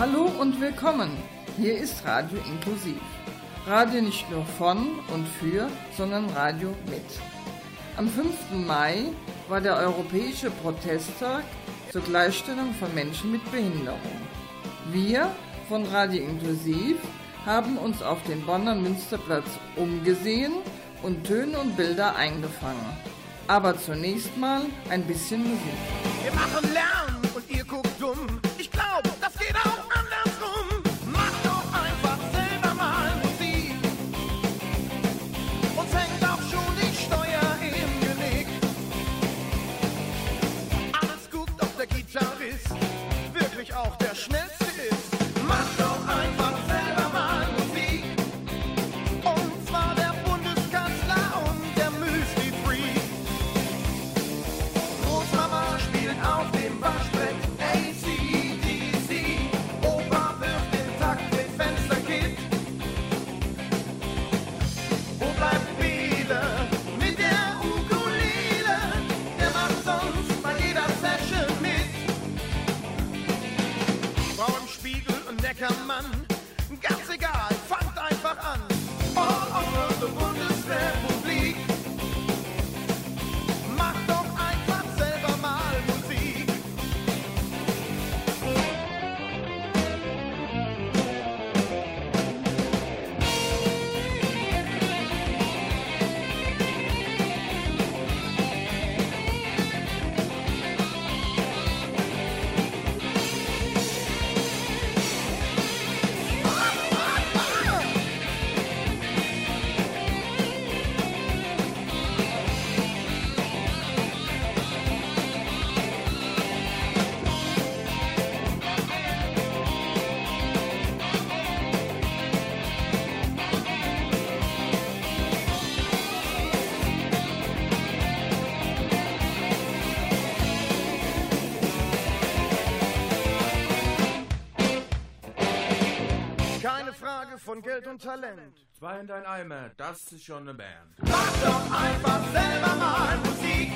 Hallo und willkommen. Hier ist Radio Inklusiv. Radio nicht nur von und für, sondern Radio mit. Am 5. Mai war der Europäische Protesttag zur Gleichstellung von Menschen mit Behinderung. Wir von Radio Inklusiv haben uns auf den Bonner Münsterplatz umgesehen und Töne und Bilder eingefangen. Aber zunächst mal ein bisschen Musik. Wir machen Lärm Geld und Talent. Zwei in dein Eimer, das ist schon eine Band. Mach doch einfach selber mal Musik.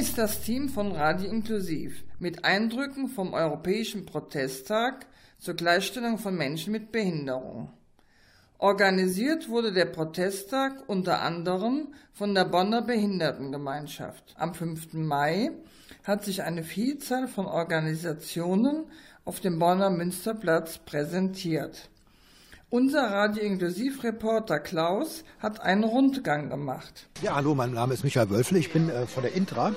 Ist das Team von Radio Inklusiv mit Eindrücken vom Europäischen Protesttag zur Gleichstellung von Menschen mit Behinderung. Organisiert wurde der Protesttag unter anderem von der Bonner Behindertengemeinschaft. Am 5. Mai hat sich eine Vielzahl von Organisationen auf dem Bonner Münsterplatz präsentiert. Unser Radio Inklusiv Reporter Klaus hat einen Rundgang gemacht. Ja, hallo, mein Name ist Michael Wölfle, ich bin äh, von der Intra,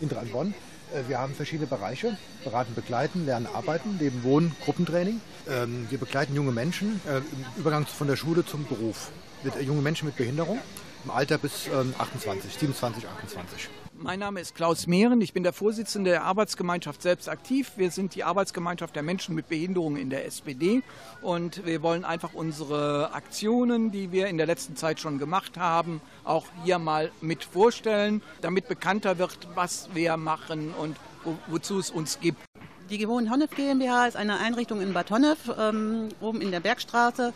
Intra in Bonn. Äh, wir haben verschiedene Bereiche, beraten, begleiten, lernen, arbeiten, Leben, Wohnen, Gruppentraining. Ähm, wir begleiten junge Menschen äh, im Übergang von der Schule zum Beruf. Mit, äh, junge Menschen mit Behinderung im Alter bis 28, 27, 28. Mein Name ist Klaus Mehren. Ich bin der Vorsitzende der Arbeitsgemeinschaft Selbst aktiv. Wir sind die Arbeitsgemeinschaft der Menschen mit Behinderungen in der SPD und wir wollen einfach unsere Aktionen, die wir in der letzten Zeit schon gemacht haben, auch hier mal mit vorstellen, damit bekannter wird, was wir machen und wo, wozu es uns gibt. Die Gewohn Honnef GmbH ist eine Einrichtung in Bad Honnef, ähm, oben in der Bergstraße,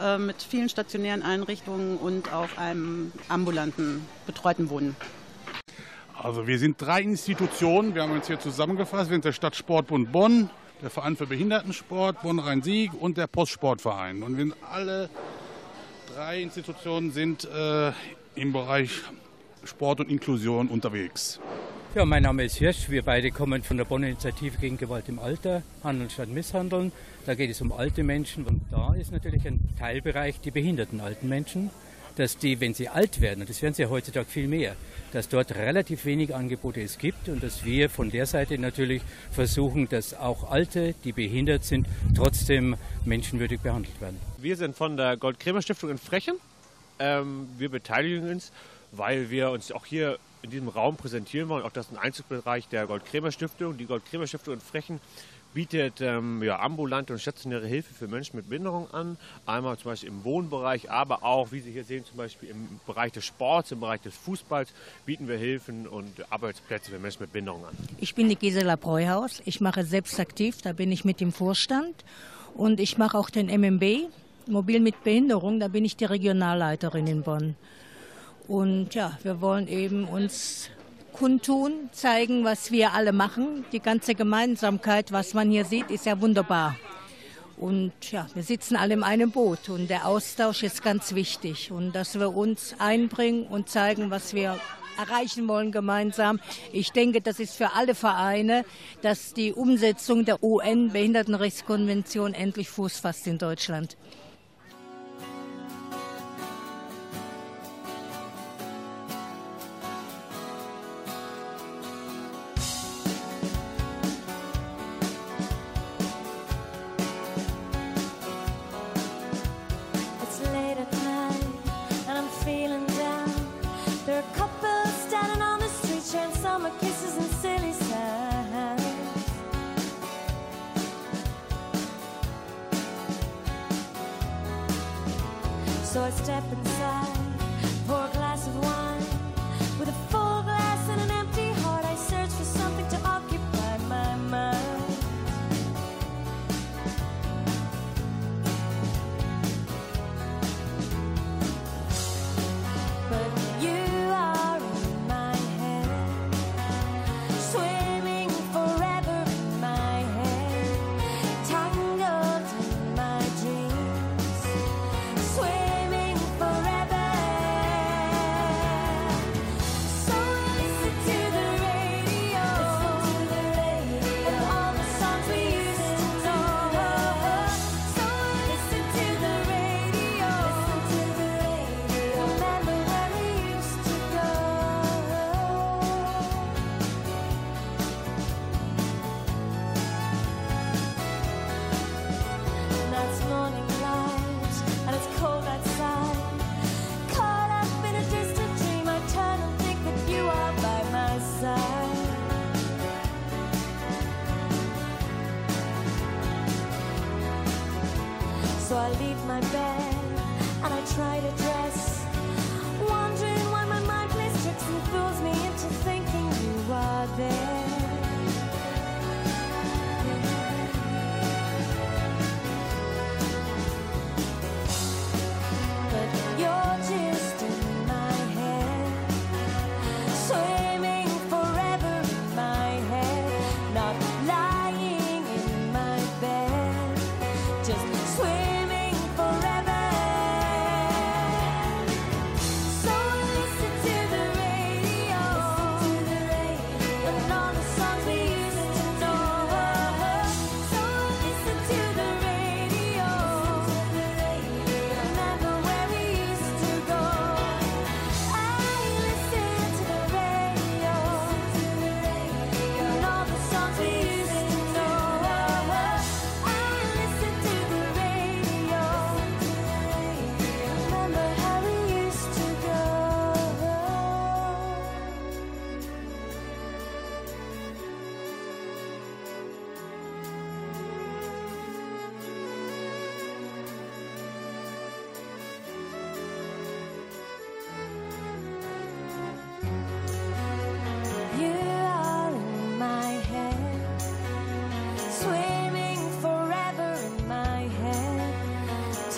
äh, mit vielen stationären Einrichtungen und auch einem ambulanten betreuten Wohnen. Also wir sind drei Institutionen, wir haben uns hier zusammengefasst, wir sind der Stadtsportbund Bonn, der Verein für Behindertensport, Bonn-Rhein-Sieg und der Postsportverein. Und wir alle drei Institutionen sind äh, im Bereich Sport und Inklusion unterwegs. Ja, mein Name ist Hirsch. Wir beide kommen von der Bonner Initiative gegen Gewalt im Alter, Handeln statt Misshandeln. Da geht es um alte Menschen und da ist natürlich ein Teilbereich die behinderten alten Menschen, dass die, wenn sie alt werden, und das werden sie ja heutzutage viel mehr, dass dort relativ wenig Angebote es gibt und dass wir von der Seite natürlich versuchen, dass auch Alte, die behindert sind, trotzdem menschenwürdig behandelt werden. Wir sind von der Gold-Kremer-Stiftung in Frechen. Ähm, wir beteiligen uns, weil wir uns auch hier in diesem Raum präsentieren wollen. Auch das ist ein Einzugsbereich der Gold-Kremer-Stiftung. Die Gold-Kremer-Stiftung in Frechen bietet ähm, ja, ambulante und stationäre Hilfe für Menschen mit Behinderung an. Einmal zum Beispiel im Wohnbereich, aber auch, wie Sie hier sehen, zum Beispiel im Bereich des Sports, im Bereich des Fußballs bieten wir Hilfen und Arbeitsplätze für Menschen mit Behinderung an. Ich bin die Gisela Breuhaus. Ich mache selbst aktiv, da bin ich mit dem Vorstand. Und ich mache auch den MMB, Mobil mit Behinderung, da bin ich die Regionalleiterin in Bonn. Und ja, wir wollen eben uns kundtun, zeigen, was wir alle machen. Die ganze Gemeinsamkeit, was man hier sieht, ist ja wunderbar. Und ja, wir sitzen alle in einem Boot und der Austausch ist ganz wichtig und dass wir uns einbringen und zeigen, was wir erreichen wollen gemeinsam. Ich denke, das ist für alle Vereine, dass die Umsetzung der UN-Behindertenrechtskonvention endlich Fuß fasst in Deutschland. So I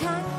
time.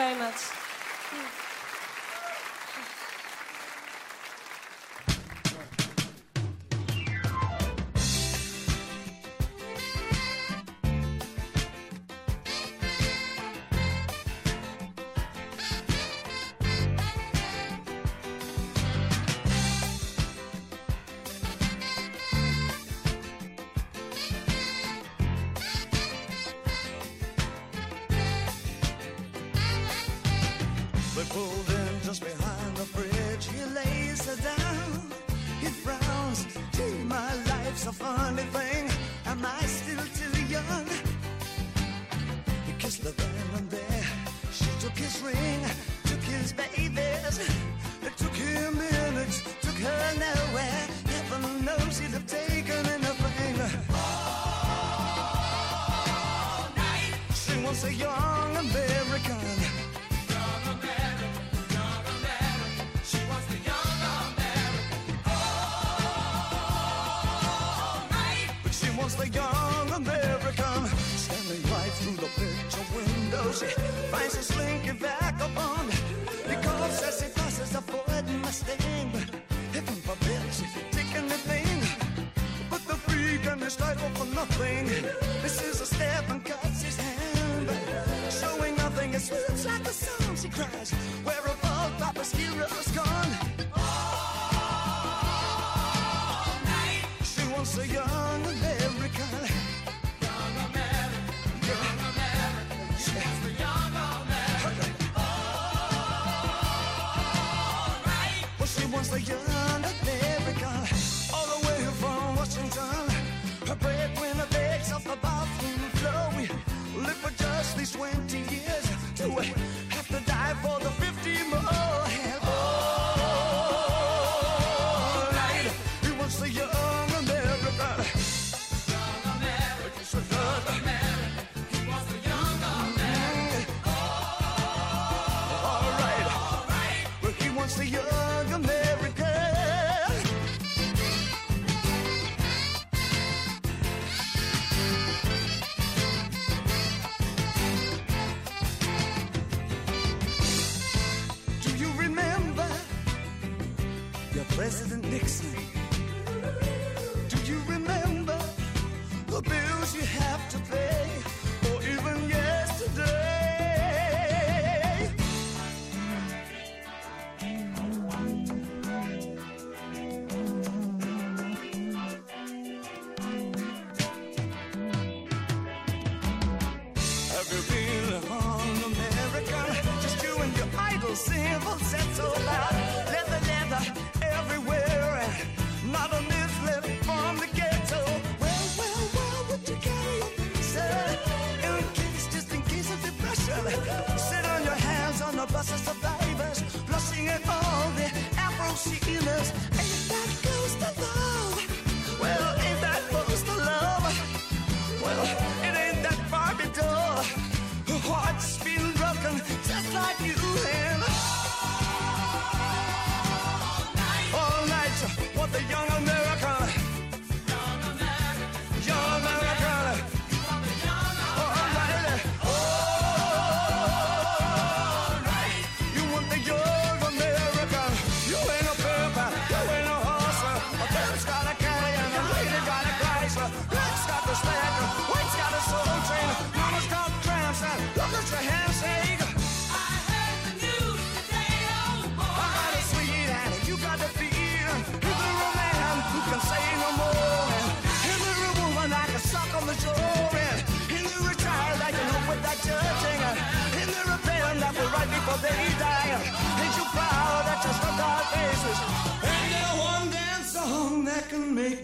Very much.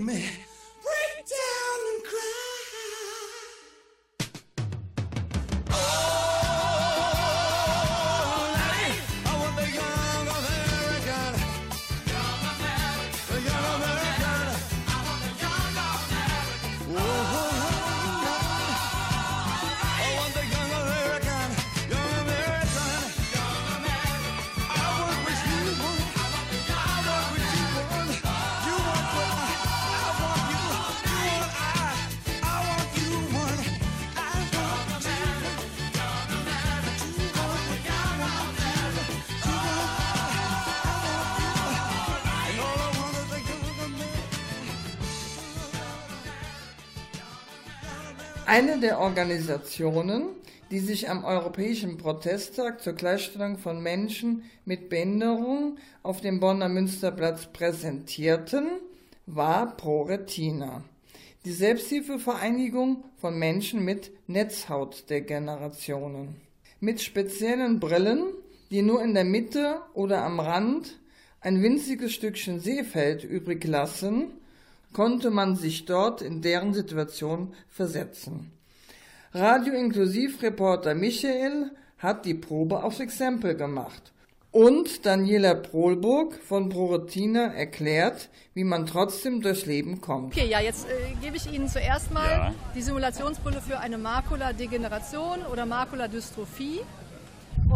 Me Der Organisationen, die sich am Europäischen Protesttag zur Gleichstellung von Menschen mit Behinderung auf dem Bonner Münsterplatz präsentierten, war ProRetina, die Selbsthilfevereinigung von Menschen mit Netzhautdegenerationen. Mit speziellen Brillen, die nur in der Mitte oder am Rand ein winziges Stückchen Seefeld übrig lassen, konnte man sich dort in deren Situation versetzen. Radio Inklusiv-Reporter Michael hat die Probe aufs Exempel gemacht und Daniela Prohlburg von ProRetina erklärt, wie man trotzdem durchs Leben kommt. Okay, ja, jetzt äh, gebe ich Ihnen zuerst mal Ja. die Simulationsbrille für eine Makuladegeneration oder Makuladystrophie.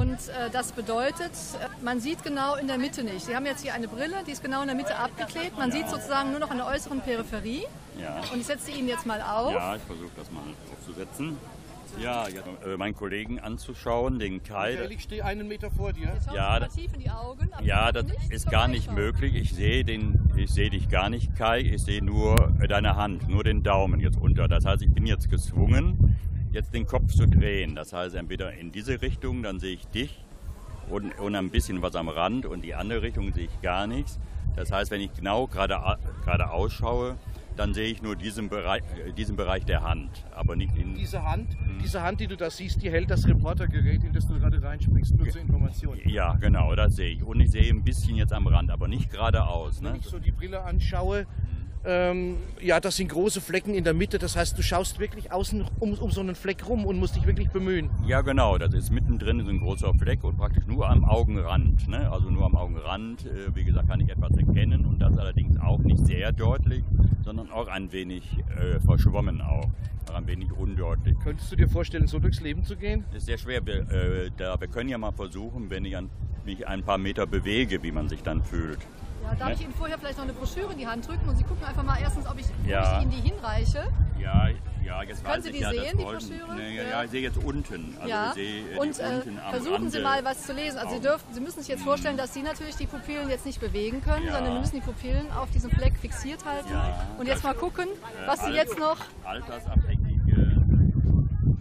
Und äh, das bedeutet, äh, man sieht genau in der Mitte nicht. Sie haben jetzt hier eine Brille, die ist genau in der Mitte abgeklebt. Man sieht sozusagen nur noch an der äußeren Peripherie. Ja. Und ich setze sie Ihnen jetzt mal auf. Ja, ich versuche das mal aufzusetzen. Ja, ja äh, meinen Kollegen anzuschauen, den Kai. Michael, ich stehe einen Meter vor dir. Ja, das- tief in die Augen. aber Ja, das ist gar nicht möglich. Ich sehe den, ich sehe dich gar nicht, Kai. Ich sehe nur äh, deine Hand, nur den Daumen jetzt unter. Das heißt, ich bin jetzt gezwungen, jetzt den Kopf zu drehen. Das heißt, entweder in diese Richtung, dann sehe ich dich und, und ein bisschen was am Rand und die andere Richtung sehe ich gar nichts. Das heißt, wenn ich genau gerade gerade ausschaue, dann sehe ich nur diesen Bereich, äh, diesen Bereich der Hand, aber nicht in Diese Hand, diese Hand, die du da siehst, die hält das Reportergerät, in das du gerade reinspringst, nur zur Information. Ja, genau, das sehe ich. Und ich sehe ein bisschen jetzt am Rand, aber nicht geradeaus. Wenn Ne? ich so die Brille anschaue, ähm, ja, das sind große Flecken in der Mitte. Das heißt, du schaust wirklich außen um, um so einen Fleck rum und musst dich wirklich bemühen. Ja, genau, das ist mittendrin so ein großer Fleck und praktisch nur am Augenrand. Ne? Also nur am Augenrand, äh, wie gesagt, kann ich etwas erkennen und das allerdings auch nicht sehr deutlich, sondern auch ein wenig äh, verschwommen auch, auch ein wenig undeutlich. Könntest du dir vorstellen, so durchs Leben zu gehen? Ist sehr schwer, wir, äh, da, wir können ja mal versuchen, wenn ich an, mich ein paar Meter bewege, wie man sich dann fühlt. Ja, darf Ne? ich Ihnen vorher vielleicht noch eine Broschüre in die Hand drücken und Sie gucken einfach mal erstens, ob ich, Ja. ich Ihnen die hinreiche. Ja, ja, jetzt Können Sie die ja, sehen, die Broschüre? Ne, ja, Ja. ich sehe jetzt unten. Also ja. sehe äh, und äh, unten versuchen Sie Rande. mal was zu lesen. Also Sie, dürfen, Sie müssen sich jetzt vorstellen, dass Sie natürlich die Pupillen jetzt nicht bewegen können, Ja. sondern wir müssen die Pupillen auf diesem Fleck fixiert halten. Ja. Und jetzt mal gucken, Äh, was Sie jetzt noch. Altersabhängige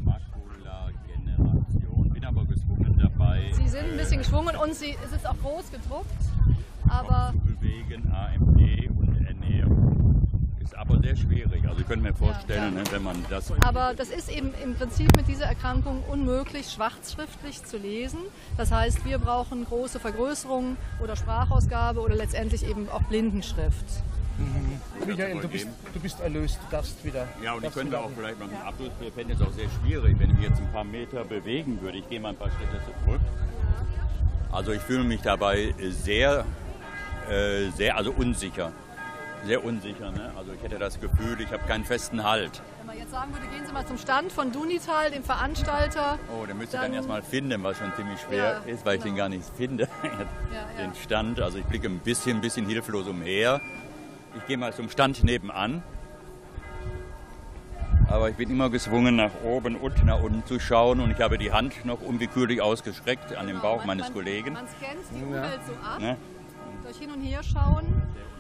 Makulageneration. Bin aber gezwungen dabei. Sie sind ein bisschen geschwungen und Sie, es ist auch groß gedruckt. Aber bewegen, AMD und Ernährung. Ist aber sehr schwierig. Also ich könnte mir vorstellen, ne, wenn man das. Aber das ist eben im Prinzip mit dieser Erkrankung unmöglich, schwarzschriftlich zu lesen. Das heißt, wir brauchen große Vergrößerungen oder Sprachausgabe oder letztendlich eben auch Blindenschrift. Michael, du bist, du bist erlöst, du darfst wieder. Ja, und ich könnte auch vielleicht noch einen Abschluss, ich fände es auch sehr schwierig, wenn ich mich jetzt ein paar Meter bewegen würde. Ich gehe mal ein paar Schritte zurück. Also ich fühle mich dabei sehr, äh, sehr, also unsicher. Sehr unsicher, ne? Also ich hätte das Gefühl, ich habe keinen festen Halt. Wenn man jetzt sagen würde, gehen Sie mal zum Stand von Dunital, dem Veranstalter. Oh, den müsste ich Dann- dann erstmal finden, was schon ziemlich schwer Ja, ist, weil ich den genau. gar nicht finde. ja. Den Stand, also ich blicke ein bisschen, ein bisschen hilflos umher. Ich gehe mal zum Stand nebenan. Aber ich bin immer gezwungen, nach oben und nach unten zu schauen und ich habe die Hand noch unwillkürlich ausgestreckt an den Bauch meines Kollegen. Man scannt die Umwelt so ab. Ne? Durch Hin- und Herschauen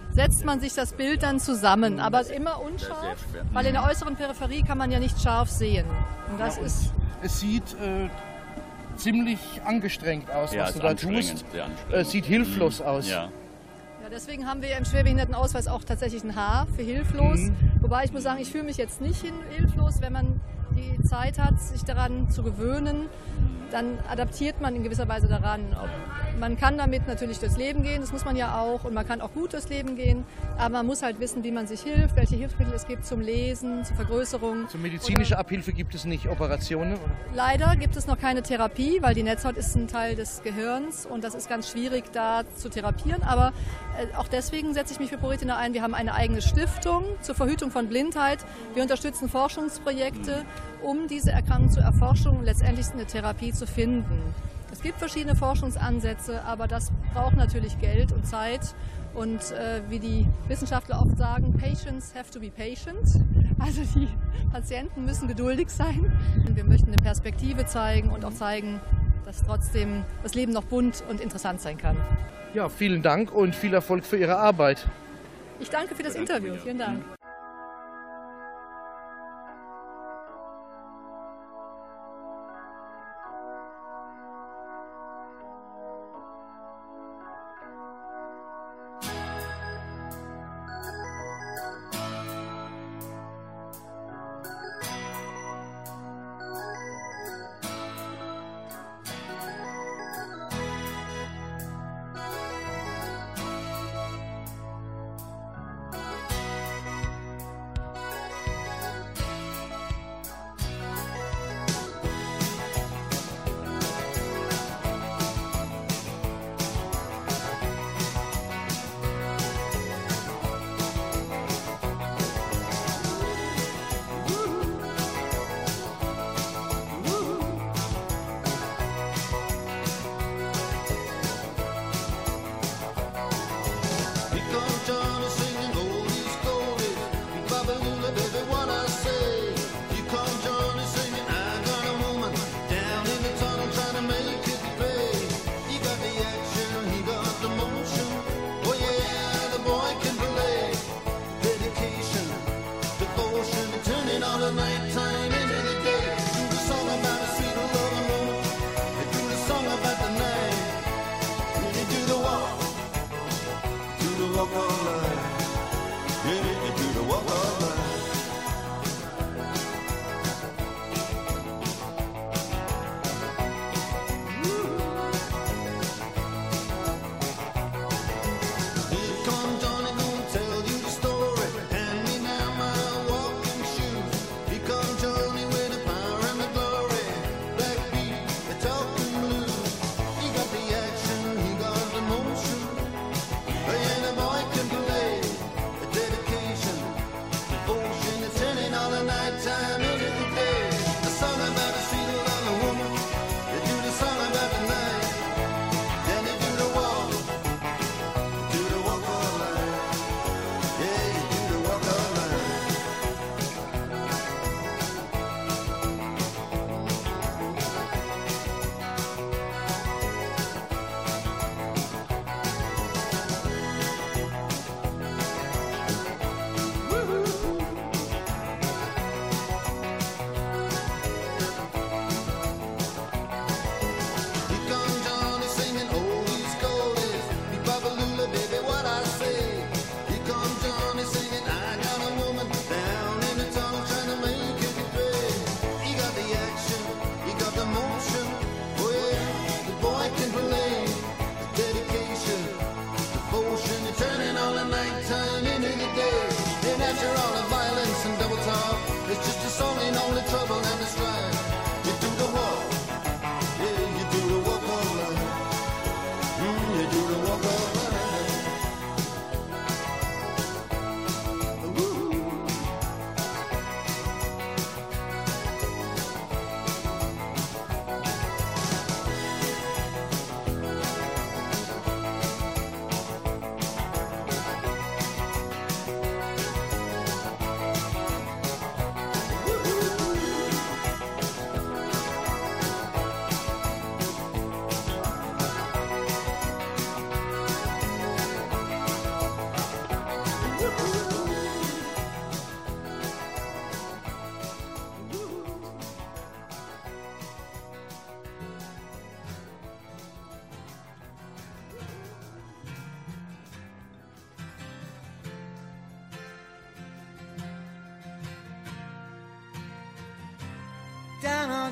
setzt man sich das Bild dann zusammen, aber immer unscharf, weil in der äußeren Peripherie kann man ja nicht scharf sehen. Und das Ja, und ist Es sieht äh, ziemlich angestrengt aus, Ja, was du da tust. anstrengend. Äh, sieht hilflos Mhm. aus. Ja. Ja, deswegen haben wir im Schwerbehindertenausweis auch tatsächlich ein H für hilflos. Mhm. Wobei ich muss sagen, ich fühle mich jetzt nicht hilflos, wenn man die Zeit hat, sich daran zu gewöhnen. Dann adaptiert man in gewisser Weise daran. Man kann damit natürlich durchs Leben gehen, das muss man ja auch, und man kann auch gut durchs Leben gehen, aber man muss halt wissen, wie man sich hilft, welche Hilfsmittel es gibt zum Lesen, zur Vergrößerung. Zur medizinischen Abhilfe gibt es nicht Operationen. Leider gibt es noch keine Therapie, weil die Netzhaut ist ein Teil des Gehirns und das ist ganz schwierig da zu therapieren. Aber äh, auch deswegen setze ich mich für ProRetina ein. Wir haben eine eigene Stiftung zur Verhütung von Blindheit. Wir unterstützen Forschungsprojekte, um diese Erkrankung zu erforschen und letztendlich eine Therapie zu finden. Es gibt verschiedene Forschungsansätze, aber das braucht natürlich Geld und Zeit. Und äh, wie die Wissenschaftler oft sagen, Patients have to be patient. Also die Patienten müssen geduldig sein. Und wir möchten eine Perspektive zeigen und auch zeigen, dass trotzdem das Leben noch bunt und interessant sein kann. Ja, vielen Dank und viel Erfolg für Ihre Arbeit. Ich danke für das Interview. Vielen Dank.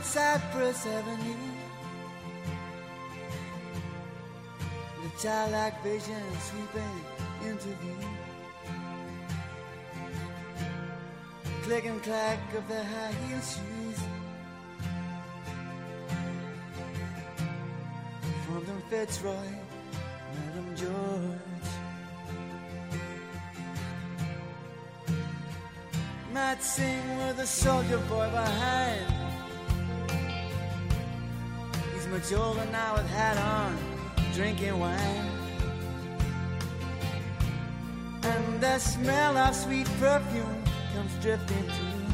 Cypress Avenue. The childlike vision sweeping into view. Click and clack of the high heel shoes. From the Fitzroy, Madam George. Might sing with a soldier boy behind. but you're now with hat on, drinking wine. And the smell of sweet perfume comes drifting through.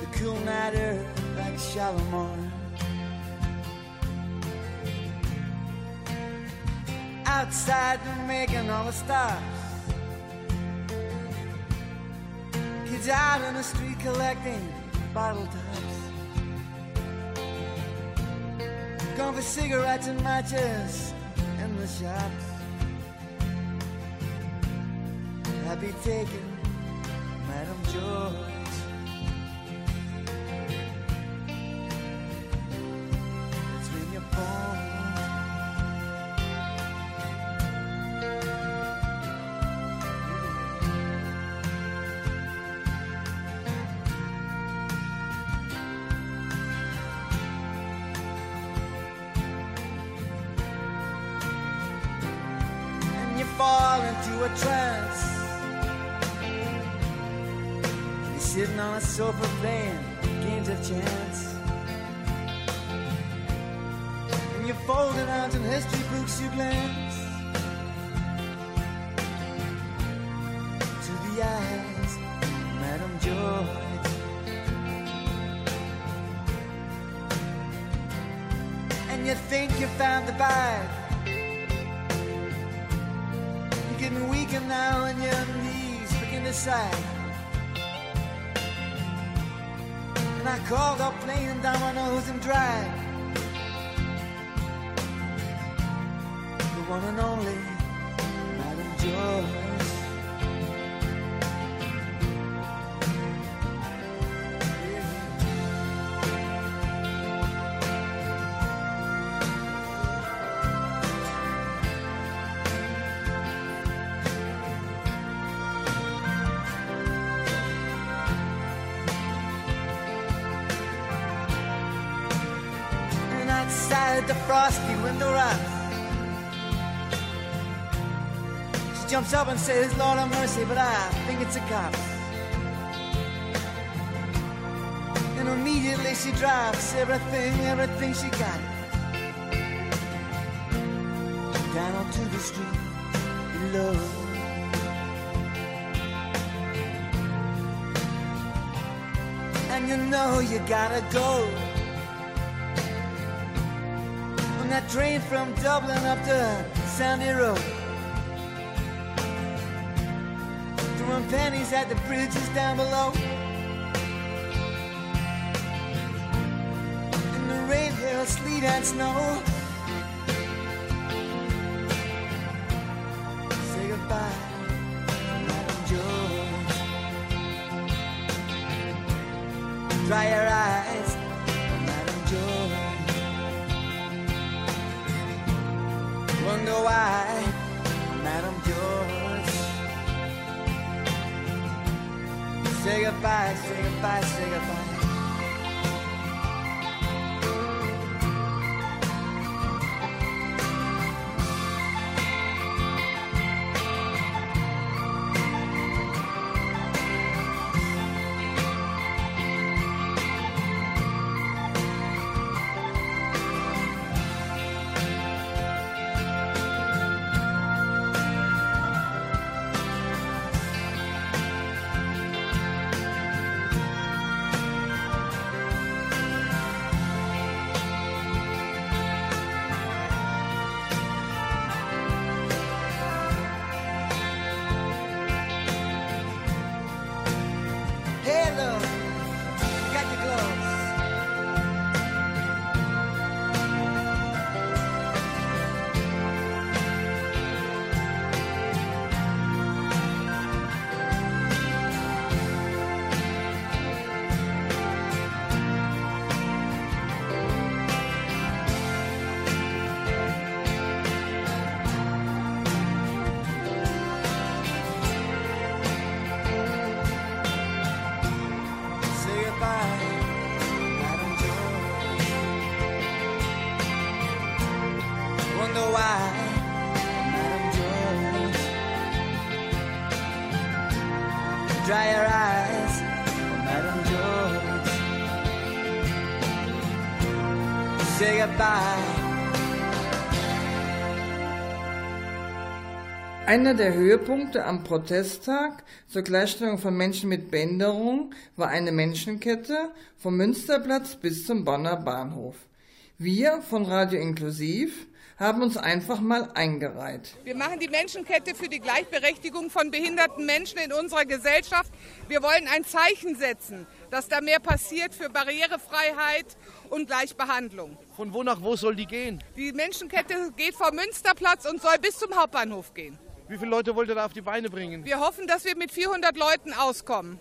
The cool night air like a shallow morn. Outside, they're making all the stars. Kids out in the street collecting bottle tops. gone for cigarettes and matches in the shops. I'd be taking Madam Joy. The frosty window rocks. She jumps up and says, Lord have mercy, but I think it's a cop. And immediately she drops everything, everything she got. Down onto the street below. And you know you gotta go. On that train from Dublin up to Sandy Road. Throwing pennies at the bridges down below. In the rain, hail, sleet, and snow. sing a bye, sing a bye. Einer der Höhepunkte am Protesttag zur Gleichstellung von Menschen mit Behinderung war eine Menschenkette vom Münsterplatz bis zum Bonner Bahnhof. Wir von Radio Inklusiv haben uns einfach mal eingereiht. Wir machen die Menschenkette für die Gleichberechtigung von behinderten Menschen in unserer Gesellschaft. Wir wollen ein Zeichen setzen, dass da mehr passiert für Barrierefreiheit und Gleichbehandlung. Von wo nach wo soll die gehen? Die Menschenkette geht vom Münsterplatz und soll bis zum Hauptbahnhof gehen. Wie viele Leute wollt ihr da auf die Beine bringen? Wir hoffen, dass wir mit 400 Leuten auskommen.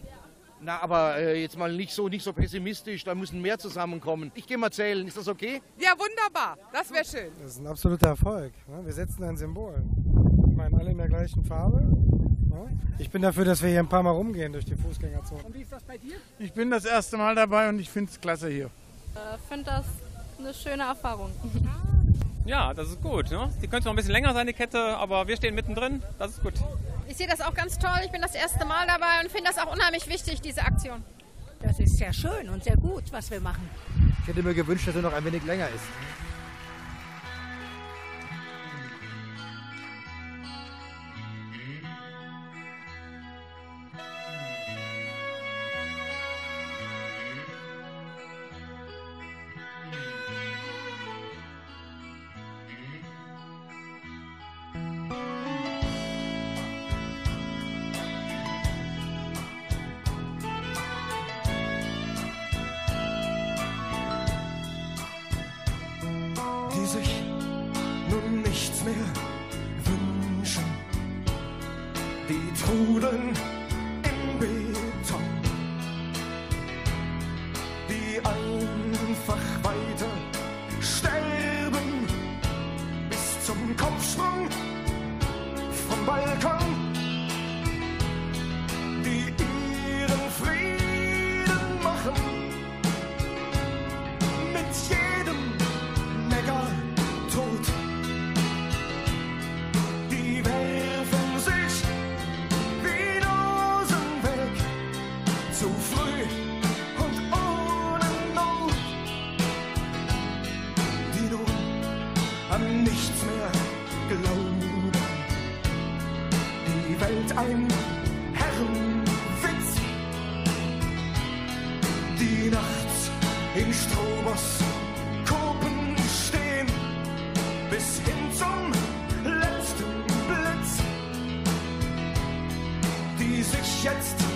Na, aber äh, jetzt mal nicht so, nicht so pessimistisch, da müssen mehr zusammenkommen. Ich gehe mal zählen, ist das okay? Ja, wunderbar. Das wäre schön. Das ist ein absoluter Erfolg. ne? Wir setzen ein Symbol. Ich meine, alle in der gleichen Farbe. ne? Ich bin dafür, dass wir hier ein paar Mal rumgehen durch die Fußgängerzone. Und wie ist das bei dir? Ich bin das erste Mal dabei und ich finde es klasse hier. Ich finde das eine schöne Erfahrung. Ja, das ist gut. Ne? Die könnte noch ein bisschen länger sein, die Kette, aber wir stehen mittendrin. Das ist gut. Ich sehe das auch ganz toll. Ich bin das erste Mal dabei und finde das auch unheimlich wichtig, diese Aktion. Das ist sehr schön und sehr gut, was wir machen. Ich hätte mir gewünscht, dass er noch ein wenig länger ist. jetzt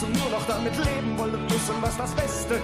müssen nur noch damit leben wollen müssen, was das Beste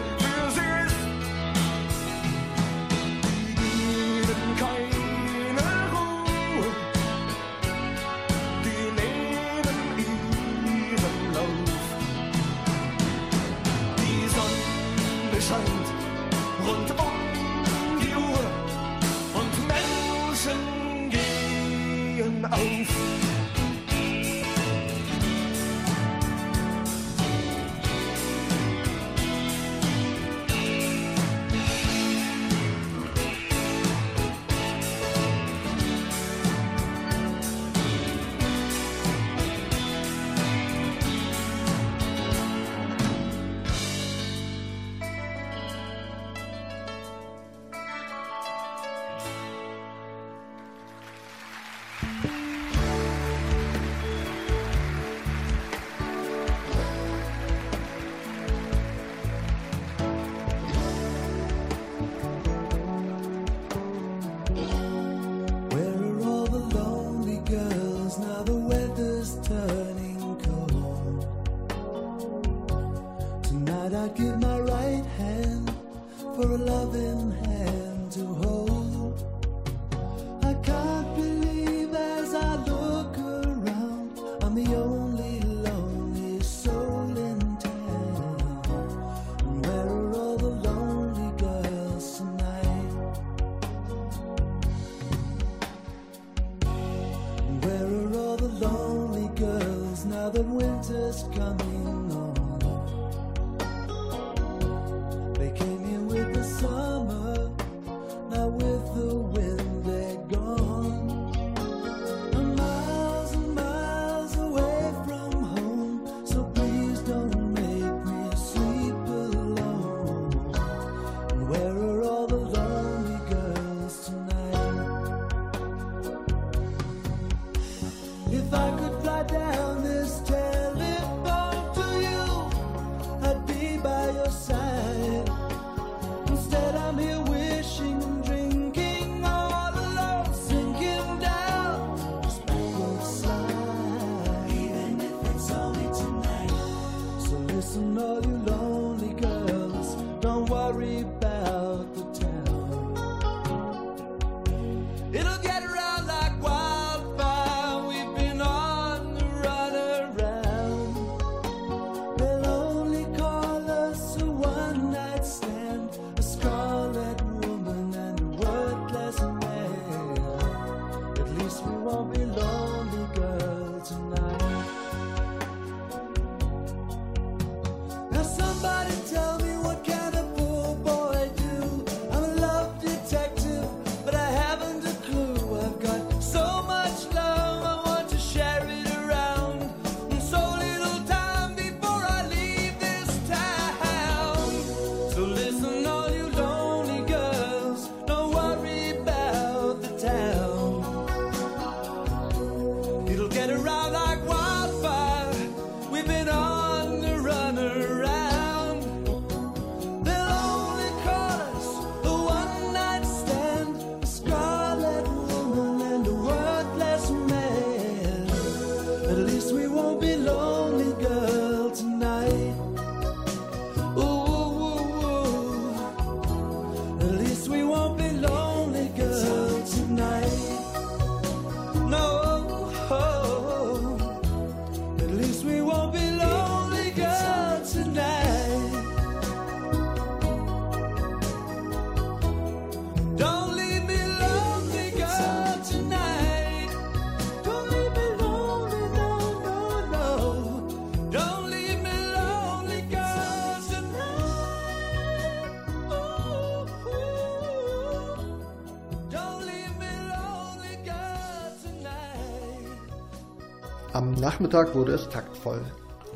Nachmittag wurde es taktvoll.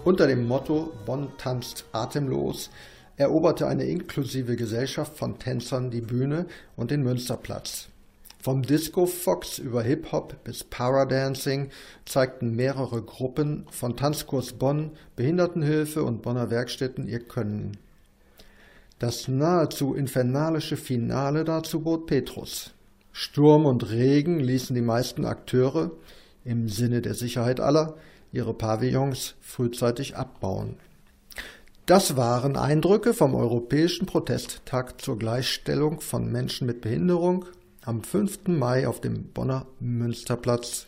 Unter dem Motto Bonn tanzt atemlos eroberte eine inklusive Gesellschaft von Tänzern die Bühne und den Münsterplatz. Vom Disco Fox über Hip-Hop bis Paradancing zeigten mehrere Gruppen von Tanzkurs Bonn, Behindertenhilfe und Bonner Werkstätten ihr Können. Das nahezu infernalische Finale dazu bot Petrus. Sturm und Regen ließen die meisten Akteure, im Sinne der Sicherheit aller, ihre Pavillons frühzeitig abbauen. Das waren Eindrücke vom Europäischen Protesttag zur Gleichstellung von Menschen mit Behinderung am 5. Mai auf dem Bonner Münsterplatz.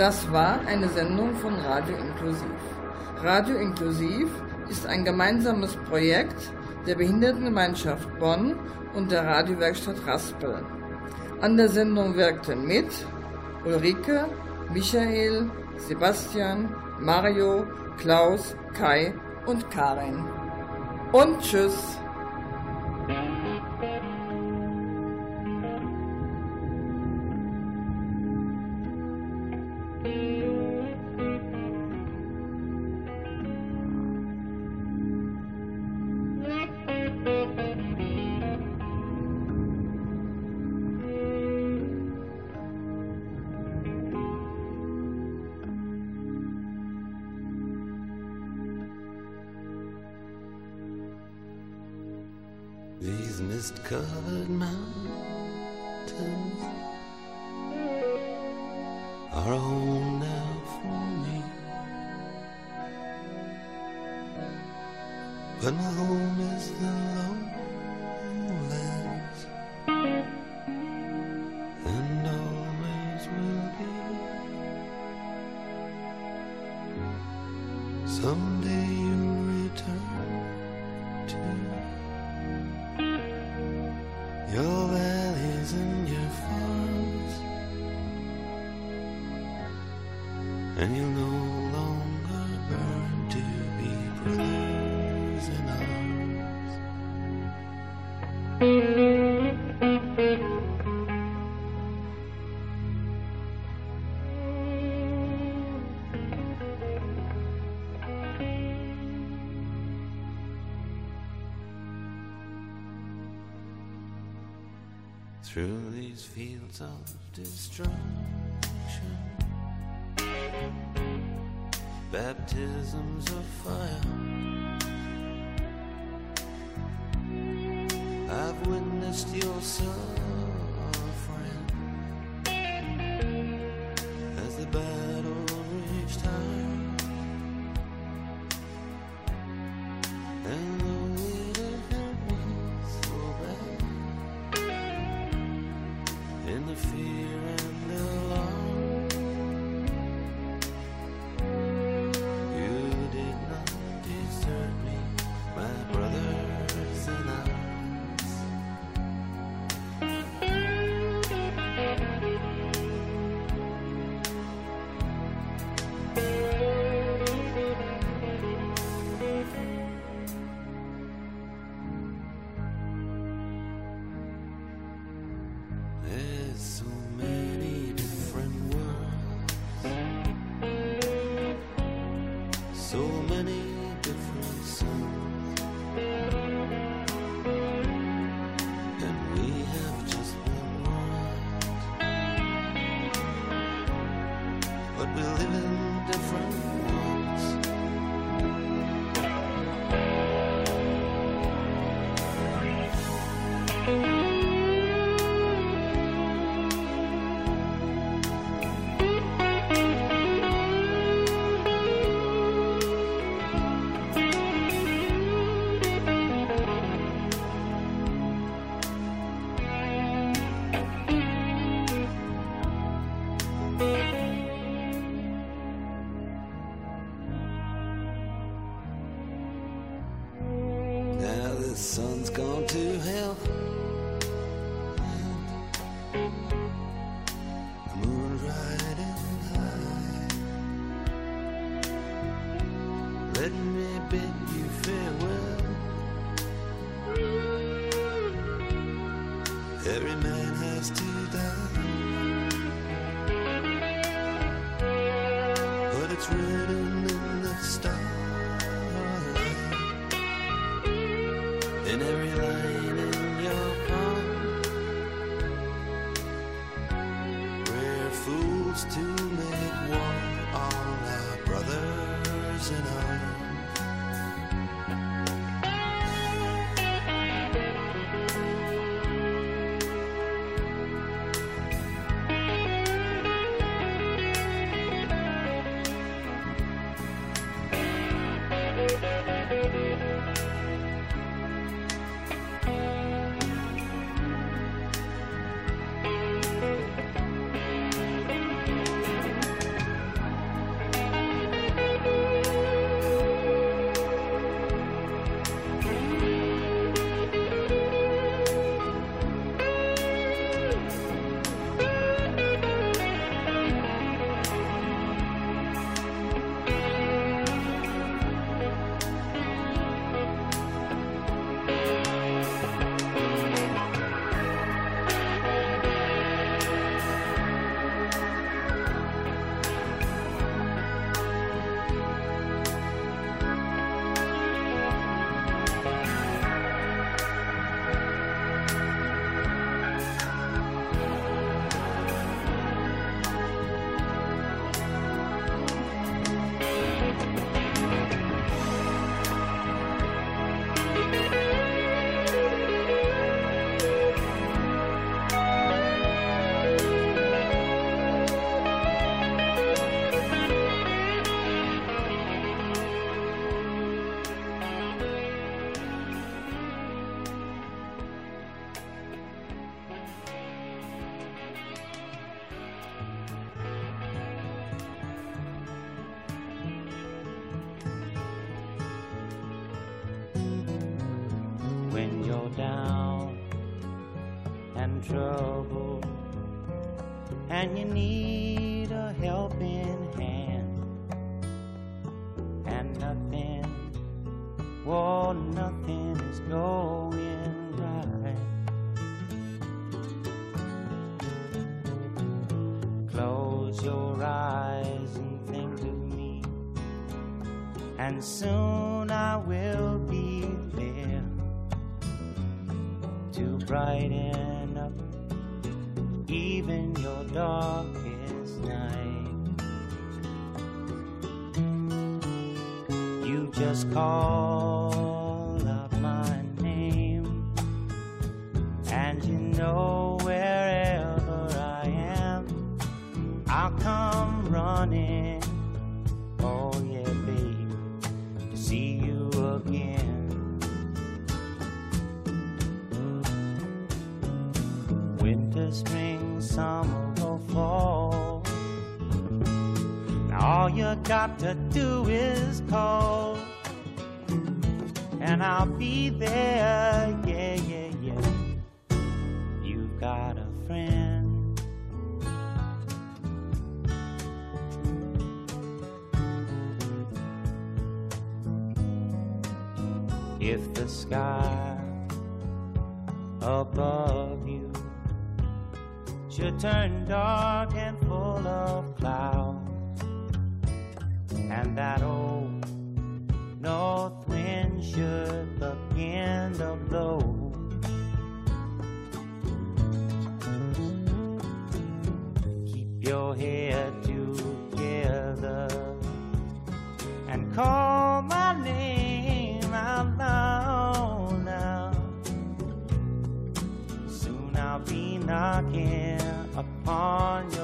Das war eine Sendung von Radio Inklusiv. Radio Inklusiv ist ein gemeinsames Projekt der Behindertengemeinschaft Bonn und der Radiowerkstatt Raspel. An der Sendung wirkten mit Ulrike, Michael, Sebastian, Mario, Klaus, Kai und Karin. Und tschüss! and you'll no longer burn to be brothers in arms. Through these fields of destruction. baptisms of fire. I've witnessed your son. Just call out my name, and you know wherever I am, I'll come running. Oh, yeah, baby, to see you again. winter, spring, summer, or fall. Now all you got to do is call, and I'll be there. Yeah, yeah, yeah. You've got a friend. If the sky above you should turn dark and full of clouds, and that old north wind should begin to blow. Keep your head together and call my name out loud now. Soon I'll be knocking upon your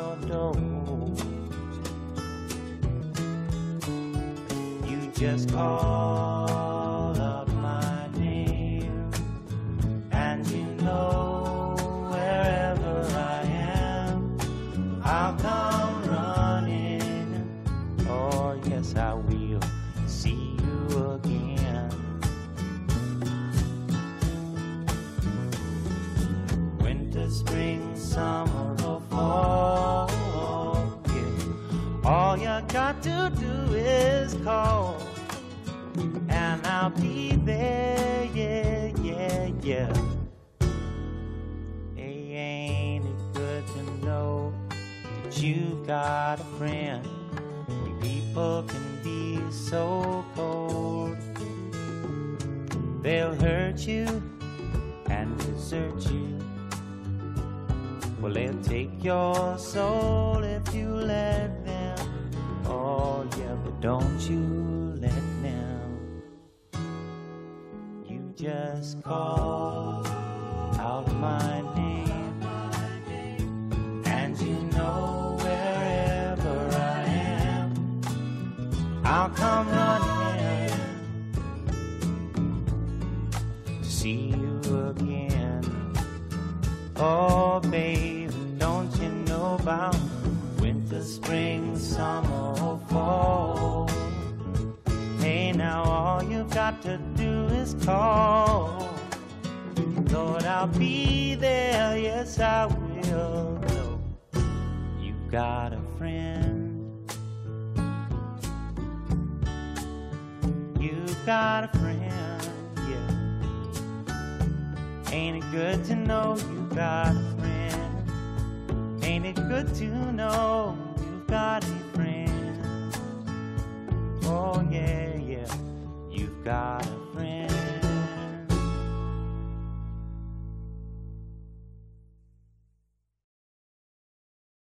just call up my name, and you know wherever I am, I'll come running. Oh, yes, I will see you again. winter, spring, summer, or fall. Yeah. All you got to do is call, and I'll be there. Yeah, yeah, yeah. Hey, ain't it good to know that you got a friend? People can be so cold, they'll hurt you and desert you. Well, they'll take your soul if you let them. Oh, yeah, but don't you just call out my name, and you know wherever I am, I'll come running to see you again. Oh, baby, don't you know about winter, spring, summer, fall? Now all you've got to do is call. Lord, I'll be there, yes, I will. You've got a friend. You've got a friend, yeah. Ain't it good to know you've got a friend? Ain't it good to know you've got a friend? Oh, yeah, God.